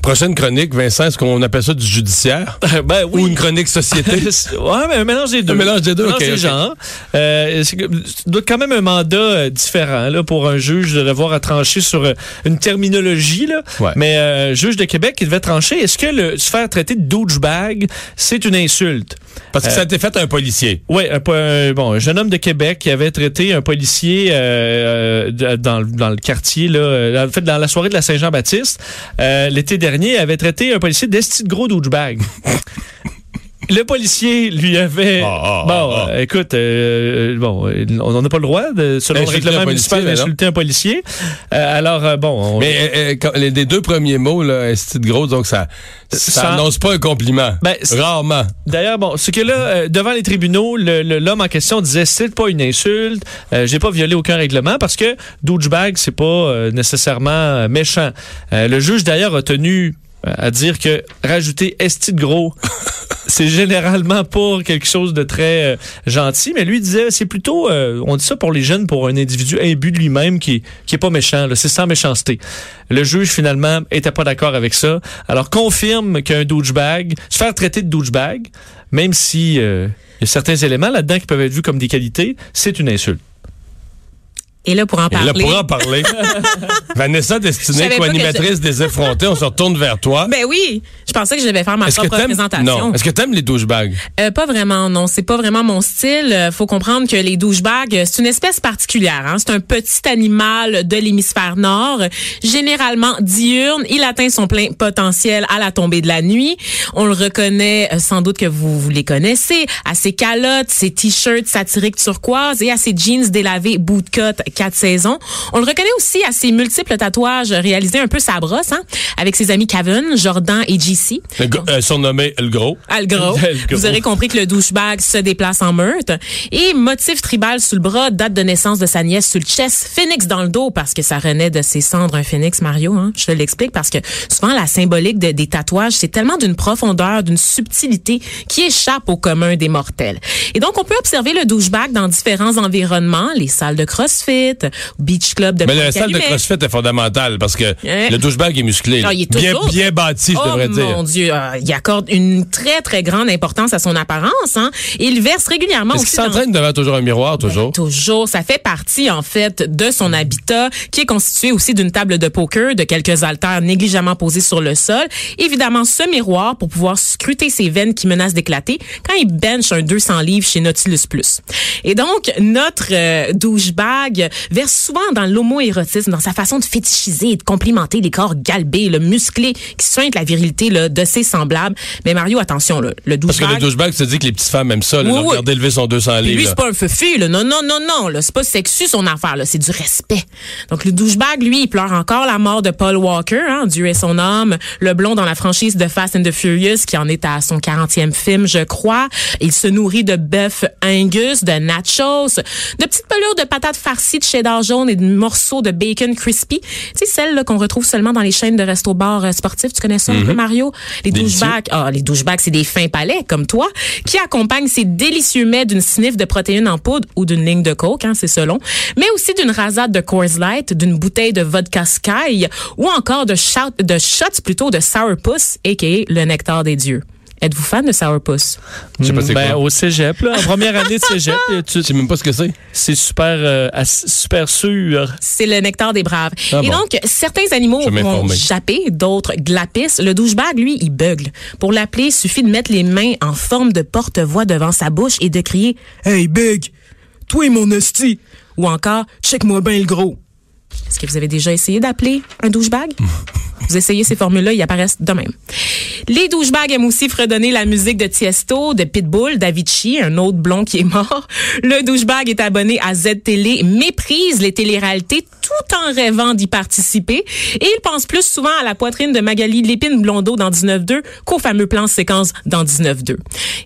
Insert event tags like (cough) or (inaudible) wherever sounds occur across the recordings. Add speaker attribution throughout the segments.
Speaker 1: prochaine chronique, Vincent, est-ce qu'on appelle ça du judiciaire? (laughs)
Speaker 2: ben oui.
Speaker 1: Ou une chronique société? (laughs)
Speaker 2: ouais, mais un mélange des deux.
Speaker 1: Un mélange des deux, ok,
Speaker 2: des
Speaker 1: ok.
Speaker 2: genres. Euh, quand même un mandat euh, différent là, pour un juge de devoir à trancher sur euh, une terminologie. Là.
Speaker 1: Ouais.
Speaker 2: Mais euh, juge de Québec, il devait trancher. Est-ce que le, se faire traiter de douchebag, c'est une insulte?
Speaker 1: Parce que ça a été fait à un policier.
Speaker 2: Oui, un, bon, un jeune homme de Québec qui avait traité un policier euh, euh, dans, le- dans le quartier, là, euh, en fait, dans la soirée de la Saint-Jean-Baptiste, euh, l'été dernier, avait traité un policier d'esti de gros douchebag. (laughs) Le policier lui avait.
Speaker 1: Ah, ah,
Speaker 2: bon,
Speaker 1: ah, ah.
Speaker 2: euh, écoute, euh, bon, euh, on n'a pas le droit, de, selon le règlement
Speaker 1: un
Speaker 2: municipal, d'insulter un policier. Euh, alors, euh, bon. on-
Speaker 1: Mais euh, euh, quand- les, les deux premiers mots, là, de gros, donc ça, ça,
Speaker 2: Ça-
Speaker 1: annonce pas un compliment.
Speaker 2: Ben,
Speaker 1: Rarement.
Speaker 2: D'ailleurs, bon, ce que là, euh, devant les tribunaux, le- le- l'homme en question disait c'est pas une insulte, euh, j'ai pas violé aucun règlement parce que douchebag c'est pas euh, nécessairement euh, méchant. Euh, le juge d'ailleurs a tenu euh, à dire que rajouter esti de gros, c'est généralement pas quelque chose de très euh, gentil, mais lui disait c'est plutôt, euh, on dit ça pour les jeunes, pour un individu imbu de lui-même qui qui est pas méchant, c'est sans méchanceté. Le juge finalement était pas d'accord avec ça, alors confirme qu'un douchebag, se faire traiter de douchebag, même si euh, il y a certains éléments là-dedans qui peuvent être vus comme des qualités, c'est une insulte.
Speaker 3: Et là, pour en
Speaker 1: Et là,
Speaker 3: parler.
Speaker 1: pour en parler, (laughs) Vanessa Destinée, co-animatrice des effrontés, on se retourne vers toi.
Speaker 3: Ben oui, je pensais que je devais faire ma propre présentation.
Speaker 1: non Est-ce que t'aimes les douchebags?
Speaker 3: Euh, pas vraiment, non. C'est pas vraiment mon style. Euh, faut comprendre que les douchebags, euh, c'est une espèce particulière. Hein? C'est un petit animal de l'hémisphère nord, généralement diurne. Il atteint son plein potentiel à la tombée de la nuit. On le reconnaît, euh, sans doute que vous, vous les connaissez, à ses calottes, ses t-shirts satiriques turquoise et à ses jeans délavés bootcut quatre saisons. On le reconnaît aussi à ses multiples tatouages réalisés un peu sa brosse, hein, avec ses amis Kevin, Jordan et JC.
Speaker 1: Euh, Surnommé le gros.
Speaker 3: Le (laughs) gros. Vous aurez compris que le douchebag se déplace en meurtre. Et motif tribal sous le bras, date de naissance de sa nièce sur le chest, phénix dans le dos, parce que ça renaît de ses cendres un phénix, Mario. Hein? Je te l'explique parce que souvent la symbolique de- des tatouages, c'est tellement d'une profondeur, d'une subtilité qui échappe au commun des mortels. Et donc, on peut observer le douchebag dans différents environnements, les salles de CrossFit, beach club de
Speaker 1: Mais la salle de. CrossFit est fondamentale parce que
Speaker 3: Ouais.
Speaker 1: le douchebag est musclé.
Speaker 3: Non, il est
Speaker 1: bien,
Speaker 3: toujours-
Speaker 1: bien bâti, je
Speaker 3: oh
Speaker 1: devrais dire.
Speaker 3: mon Dieu, euh, il accorde une très très grande importance à son apparence. Hein? Il verse régulièrement
Speaker 1: Est-ce qu'il
Speaker 3: dans-
Speaker 1: s'entraîne devant toujours un miroir, toujours?
Speaker 3: Toujours, ça fait partie en fait de son habitat qui est constitué aussi d'une table de poker, de quelques haltères négligemment posés sur le sol, évidemment ce miroir pour pouvoir scruter ses veines qui menacent d'éclater quand il bench un 200 livres chez Nautilus Plus. Et donc notre euh, douchebag verse souvent dans l'homo-érotisme, dans sa façon de fétichiser et de complimenter les corps galbés, le musclé qui soigne la virilité là, de ses semblables. Mais Mario, attention, là, le
Speaker 1: Parce que
Speaker 3: douchebag...
Speaker 1: le douchebag, tu dis que les petites femmes aiment ça, là,
Speaker 3: Oui,
Speaker 1: le
Speaker 3: oui.
Speaker 1: regarder lever son 200
Speaker 3: Puis
Speaker 1: livres.
Speaker 3: lui, c'est pas un feu là. Non, non, non, non. Là, c'est pas sexu son affaire. Là, c'est du respect. Donc le douchebag, lui, il pleure encore la mort de Paul Walker, hein, Dieu est son âme, le blond dans la franchise de Fast and the Furious, qui en est à son 40e film, je crois. Il se nourrit de bœuf Angus, de nachos, de petites pelures de patates farcies de cheddar jaune et de morceaux de bacon crispy. Tu sais, celles qu'on retrouve seulement dans les chaînes de resto-bars euh, sportifs. Tu connais ça peu, Mario? Les douchebags, ah, les douchebags, c'est des fins palais, comme toi, qui accompagnent ces délicieux mets d'une sniff de protéines en poudre ou d'une ligne de coke, hein, c'est selon, mais aussi d'une rasade de Coors Light, d'une bouteille de vodka Sky ou encore de, shot, de shots plutôt de Sourpuss, a.k.a. le nectar des dieux. Êtes-vous fan de Sourpuss?
Speaker 1: Je sais pas c'est
Speaker 2: Ben,
Speaker 1: quoi.
Speaker 2: au cégep, là, en première année de cégep, tu-
Speaker 1: Je sais même pas ce que c'est.
Speaker 2: c'est super, euh, ass- super sûr.
Speaker 3: C'est le nectar des braves.
Speaker 1: Ah
Speaker 3: et
Speaker 1: bon.
Speaker 3: donc, certains animaux
Speaker 1: Je vais
Speaker 3: vont
Speaker 1: m'informer.
Speaker 3: japper, d'autres glapissent. Le douchebag, lui, il bugle. Pour l'appeler, il suffit de mettre les mains en forme de porte-voix devant sa bouche et de crier « Hey, big! Toi, mon hostie! » Ou encore « Check-moi bien le gros! » Est-ce que vous avez déjà essayé d'appeler un douchebag? (laughs) Vous essayez ces formules-là, ils apparaissent de même. Les douchebags aiment aussi fredonner la musique de Tiesto, de Pitbull, d'Avicii, un autre blond qui est mort. Le douchebag est abonné à Z-Télé, méprise les téléréalités tout en rêvant d'y participer. Et il pense plus souvent à la poitrine de Magali Lépine Blondeau dans 19-2 qu'au fameux plan séquence dans 19-2.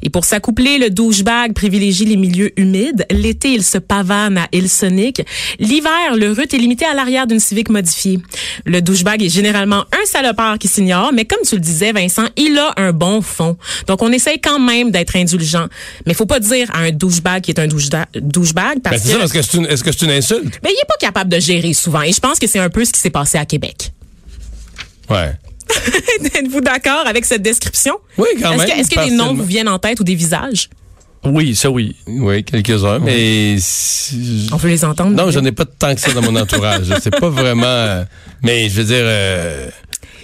Speaker 3: Et pour s'accoupler, le douchebag privilégie les milieux humides. L'été, il se pavane à Hillsonic. L'hiver, le rut est limité à l'arrière d'une Civic modifiée. Le douchebag est généralement un salopard qui s'ignore, mais comme tu le disais, Vincent, il a un bon fond. Donc, on essaye quand même d'être indulgent. Mais faut pas dire à un douchebag qui est un douchebag
Speaker 1: ben,
Speaker 3: parce
Speaker 1: que... est-ce que c'est une, est-ce que c'est une insulte?
Speaker 3: Ben, il est pas capable de gérer souvent. Et je pense que c'est un peu ce qui s'est passé à Québec.
Speaker 1: Ouais. (laughs)
Speaker 3: Êtes-vous d'accord avec cette description?
Speaker 1: Oui, quand
Speaker 3: est-ce
Speaker 1: même.
Speaker 3: Que, est-ce que des noms vous viennent en tête ou des visages?
Speaker 2: Oui, ça oui.
Speaker 1: Oui, quelques-uns, mais...
Speaker 3: On veut les entendre?
Speaker 1: Non, j'en ai pas tant que ça dans mon entourage. (laughs) C'est pas vraiment... euh, Mais je veux dire... euh,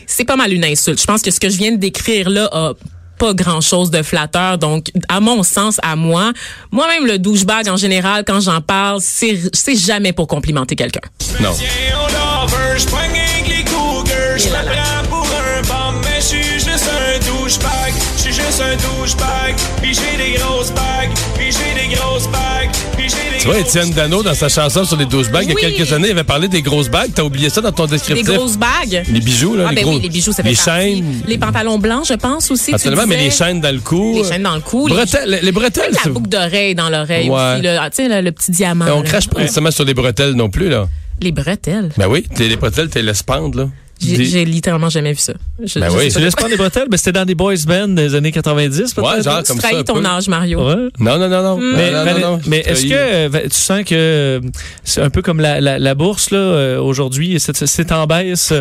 Speaker 3: C'est pas mal une insulte. Je pense que ce que je viens de décrire là a pas grand chose de flatteur. Donc, à mon sens, à moi, moi-même, le douchebag, en général, quand j'en parle, c'est c'est jamais pour complimenter quelqu'un.
Speaker 1: Non. Tu vois, Étienne Dano, dans sa chanson sur les douchebags, il y a quelques années, il avait parlé des grosses bagues. T'as oublié ça dans ton
Speaker 3: Des
Speaker 1: descriptif.
Speaker 3: grosses bagues?
Speaker 1: Les bijoux, là.
Speaker 3: Ah,
Speaker 1: les
Speaker 3: ben
Speaker 1: gros...
Speaker 3: oui, les bijoux, ça fait
Speaker 1: Les
Speaker 3: partie.
Speaker 1: chaînes.
Speaker 3: Les pantalons blancs, je pense aussi. tu
Speaker 1: Absolument, mais
Speaker 3: disais.
Speaker 1: les chaînes dans le cou.
Speaker 3: Les chaînes dans le cou. les-
Speaker 1: Bretelles, les, les bretelles.
Speaker 3: La boucle d'oreille dans l'oreille
Speaker 1: Ouais.
Speaker 3: aussi. là. Ah, Tu sais, le, le petit diamant.
Speaker 1: on
Speaker 3: là.
Speaker 1: crache pas nécessairement sur les bretelles non plus, là.
Speaker 3: Les bretelles?
Speaker 1: Ben oui, les, les bretelles, t'es laisses pendre, là.
Speaker 3: J'ai
Speaker 2: Des-
Speaker 3: littéralement jamais vu ça. Je,
Speaker 1: Ben
Speaker 3: je
Speaker 1: oui,
Speaker 3: sais
Speaker 2: Tu laisses pas des bretelles? Ben, c'était dans des boys bands des années 90, peut-être?
Speaker 1: Ouais, genre
Speaker 3: Tu
Speaker 1: comme ça. un
Speaker 3: trahis ton
Speaker 1: peu.
Speaker 3: âge, Mario.
Speaker 2: Ouais.
Speaker 1: Non, non, non, non.
Speaker 2: Mais,
Speaker 1: non, non,
Speaker 2: mais-
Speaker 1: non, non,
Speaker 2: mais est-ce que tu sens que euh, c'est un peu comme la, la, la bourse là euh, aujourd'hui, c'est c'est en baisse.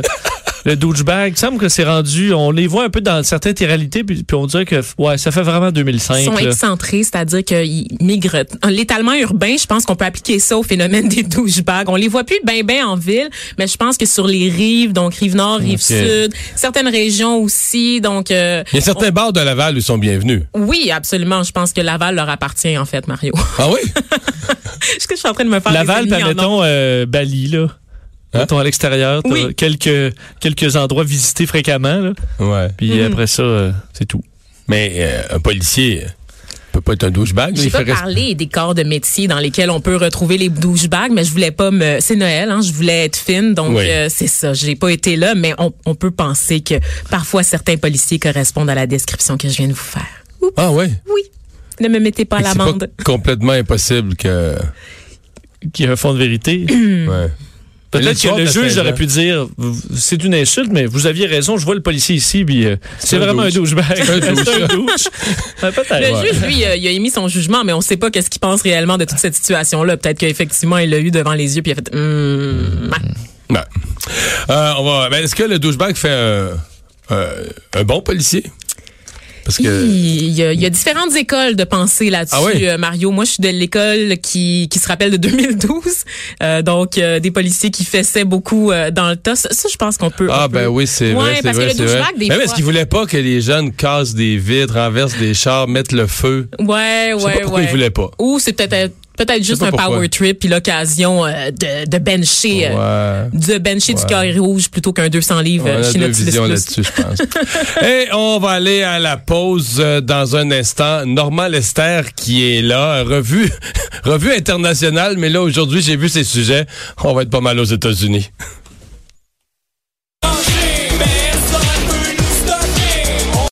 Speaker 2: Le douchebag, il semble que c'est rendu, on les voit un peu dans certaines réalités, puis, puis on dirait que ouais, ça fait vraiment 2005.
Speaker 3: Ils sont
Speaker 2: là.
Speaker 3: excentrés, c'est-à-dire qu'ils migrent. L'étalement urbain, je pense qu'on peut appliquer ça au phénomène des douchebags. On les voit plus ben ben en ville, mais je pense que sur les rives, donc rive nord, rive sud, certaines régions aussi, donc euh,
Speaker 1: Il y a certains bars de Laval où sont bienvenus.
Speaker 3: oui, absolument. Je pense que Laval leur appartient en fait, Mario.
Speaker 1: Ah oui? (laughs)
Speaker 3: Est-ce que je suis en train de me faire
Speaker 2: Laval,
Speaker 3: des
Speaker 2: puis
Speaker 3: ennemis en
Speaker 2: mettons euh, Bali là.
Speaker 1: Hein?
Speaker 2: Mettons à l'extérieur, t'as
Speaker 3: Oui.
Speaker 2: quelques quelques endroits visités fréquemment là.
Speaker 1: Ouais.
Speaker 2: Puis
Speaker 3: Mhm.
Speaker 2: après ça, euh, c'est tout.
Speaker 1: Mais euh, un policier euh, peut pas être un douchebag.
Speaker 3: J'ai
Speaker 1: il
Speaker 3: pas parlé des corps de métier dans lesquels on peut retrouver les douchebags, mais je voulais pas me. C'est Noël, hein, je voulais être fine, donc
Speaker 1: Oui.
Speaker 3: euh, c'est ça. J'ai pas été là, mais on, on peut penser que parfois certains policiers correspondent à la description que je viens de vous faire. Oups,
Speaker 1: Ah oui?
Speaker 3: oui, ne me mettez pas à
Speaker 1: C'est
Speaker 3: l'amende.
Speaker 1: pas complètement impossible que...
Speaker 2: Qui a un fond de vérité.
Speaker 1: Ouais.
Speaker 2: Peut-être que le juge aurait pu dire c'est une insulte, mais vous aviez raison, je vois le policier ici, puis euh, c'est vraiment un
Speaker 1: douche.
Speaker 2: douchebag.
Speaker 1: Un douche. (laughs)
Speaker 2: C'est un douche. (laughs) Ouais, Peut-être.
Speaker 3: Le
Speaker 1: Ouais.
Speaker 3: juge, lui, euh, il a émis son jugement, mais on sait pas qu'est-ce qu'il pense réellement de toute cette situation-là. Peut-être qu'effectivement, il l'a eu devant les yeux puis il a fait.
Speaker 1: Ouais. Euh, on va... ben, Est-ce que le douchebag fait un, un, un bon policier? Parce que...
Speaker 3: Il y, a, il y a différentes écoles de pensée là-dessus,
Speaker 1: Ah oui?
Speaker 3: euh, Mario. Moi, je suis de l'école qui, qui se rappelle de 2012. Euh, donc, euh, des policiers qui fessaient beaucoup dans le tas. Ça, ça, je pense qu'on peut...
Speaker 1: Ah
Speaker 3: peut-
Speaker 1: ben oui, c'est
Speaker 3: Ouais,
Speaker 1: vrai,
Speaker 3: parce que
Speaker 1: vrai,
Speaker 3: le
Speaker 1: vrai.
Speaker 3: douchebag, des
Speaker 1: Mais est-ce qu'il voulait pas que les jeunes cassent des vitres, renversent des chars, mettent le feu?
Speaker 3: Ouais,
Speaker 1: Je sais
Speaker 3: ouais,
Speaker 1: pas pourquoi
Speaker 3: ouais.
Speaker 1: il voulait pas.
Speaker 3: Ou c'est peut-être peut-être juste un
Speaker 1: pourquoi.
Speaker 3: power trip puis l'occasion euh, de, de bencher euh,
Speaker 1: Ouais.
Speaker 3: de bencher du
Speaker 1: Ouais.
Speaker 3: carré rouge plutôt qu'un 200 livres euh,
Speaker 1: a
Speaker 3: chez Plus.
Speaker 1: là-dessus, je pense. (laughs) Et on va aller à la pause dans un instant. Normand Lester qui est là, revue, (laughs) revue internationale, mais là aujourd'hui j'ai vu ses sujets. On va être pas mal aux États-Unis. (laughs)